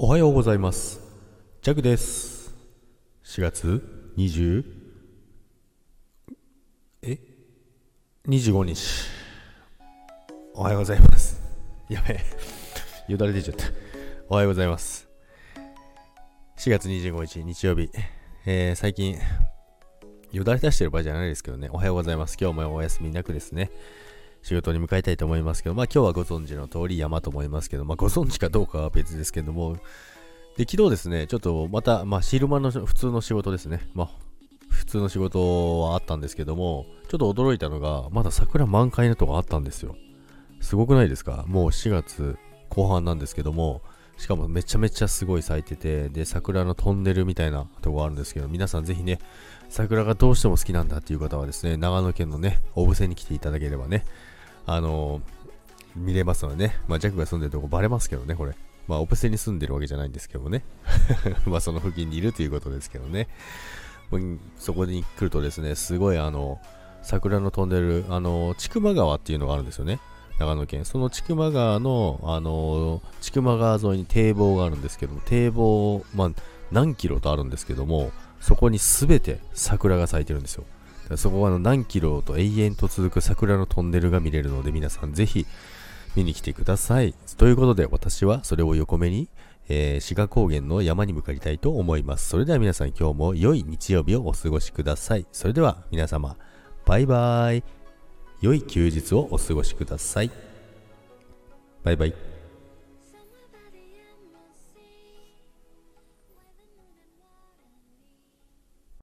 おはようございます。ジャグです。4月20え？25日。おはようございます。やべえ。よだれ出ちゃった。おはようございます。4月25日日曜日。えー、最近、よだれ出してる場合じゃないですけどね。おはようございます。今日もお休みなくですね。仕事に向かいたいと思いますけど、まあ今日はご存知の通り山と思いますけど、まあご存知かどうかは別ですけども、で、昨日ですね、ちょっとまた、まあ昼間の普通の仕事ですね。まあ普通の仕事はあったんですけども、ちょっと驚いたのが、まだ桜満開のとこあったんですよ。すごくないですか？もう4月後半なんですけども、しかもめちゃめちゃすごい咲いてて、で、桜のトンネルみたいなとこあるんですけど、皆さんぜひね、桜がどうしても好きなんだっていう方はですね、長野県のね、小布施に来ていただければね、あの見れますのでね、まあ、ジャックが住んでるとこバレますけどね、これ。まあ、オプセに住んでるわけじゃないんですけどね。まあ、その付近にいるということですけどね。そこに来るとですね、すごいあの、桜のトンネル、あの、千曲川っていうのがあるんですよね。長野県。その千曲川の、あの、千曲川沿いに堤防があるんですけども、堤防、まあ、何キロとあるんですけども、そこに全て桜が咲いてるんですよ。そこはあの何キロと永遠と続く桜のトンネルが見れるので皆さんぜひ見に来てください。ということで私はそれを横目に、えー、志賀高原の山に向かいたいと思います。それでは皆さん今日も良い日曜日をお過ごしください。それでは皆様バイバイ。良い休日をお過ごしください。バイバイ。